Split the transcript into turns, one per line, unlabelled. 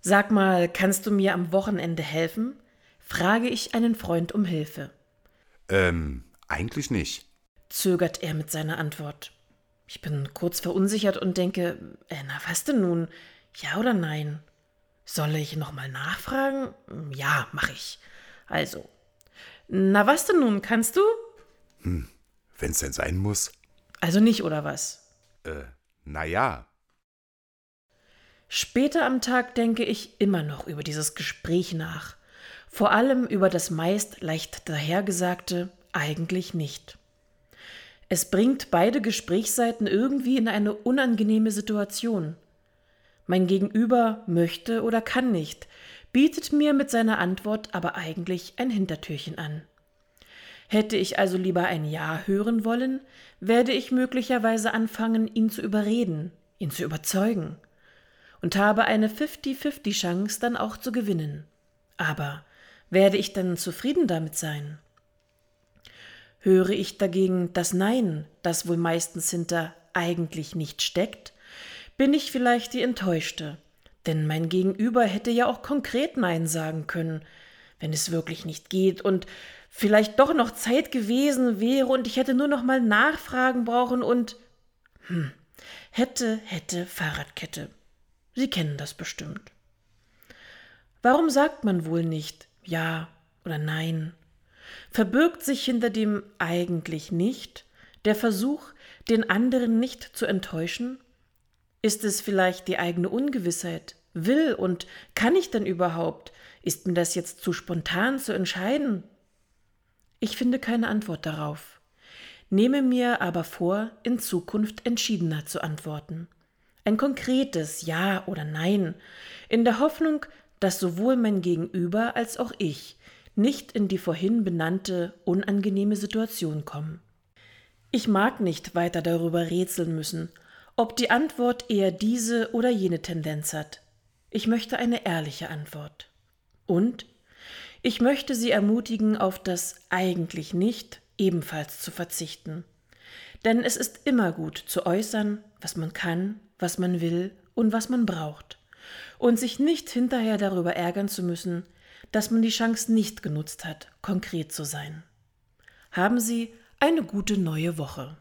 Sag mal, kannst du mir am Wochenende helfen? frage ich einen Freund um Hilfe.
Ähm, eigentlich nicht.
zögert er mit seiner Antwort. Ich bin kurz verunsichert und denke, äh, na was denn nun? Ja oder nein? Soll ich nochmal nachfragen? Ja, mach ich. Also. Na was denn nun, kannst du?
Hm, wenn's denn sein muss.
Also nicht, oder was?
Äh, na ja.
Später am Tag denke ich immer noch über dieses Gespräch nach. Vor allem über das meist leicht dahergesagte eigentlich nicht. Es bringt beide Gesprächsseiten irgendwie in eine unangenehme Situation. Mein Gegenüber möchte oder kann nicht, bietet mir mit seiner Antwort aber eigentlich ein Hintertürchen an. Hätte ich also lieber ein Ja hören wollen, werde ich möglicherweise anfangen, ihn zu überreden, ihn zu überzeugen und habe eine 50-50 Chance dann auch zu gewinnen. Aber werde ich dann zufrieden damit sein? Höre ich dagegen das Nein, das wohl meistens hinter eigentlich nicht steckt, bin ich vielleicht die Enttäuschte, denn mein Gegenüber hätte ja auch konkret Nein sagen können, wenn es wirklich nicht geht und vielleicht doch noch Zeit gewesen wäre und ich hätte nur noch mal nachfragen brauchen und hm, hätte, hätte Fahrradkette. Sie kennen das bestimmt. Warum sagt man wohl nicht Ja oder Nein? Verbirgt sich hinter dem eigentlich nicht der Versuch, den anderen nicht zu enttäuschen? Ist es vielleicht die eigene Ungewissheit? Will und kann ich denn überhaupt? Ist mir das jetzt zu spontan zu entscheiden? Ich finde keine Antwort darauf, nehme mir aber vor, in Zukunft entschiedener zu antworten ein konkretes Ja oder Nein, in der Hoffnung, dass sowohl mein Gegenüber als auch ich nicht in die vorhin benannte unangenehme Situation kommen. Ich mag nicht weiter darüber rätseln müssen, ob die Antwort eher diese oder jene Tendenz hat. Ich möchte eine ehrliche Antwort. Und ich möchte Sie ermutigen, auf das eigentlich nicht ebenfalls zu verzichten. Denn es ist immer gut zu äußern, was man kann was man will und was man braucht, und sich nicht hinterher darüber ärgern zu müssen, dass man die Chance nicht genutzt hat, konkret zu sein. Haben Sie eine gute neue Woche.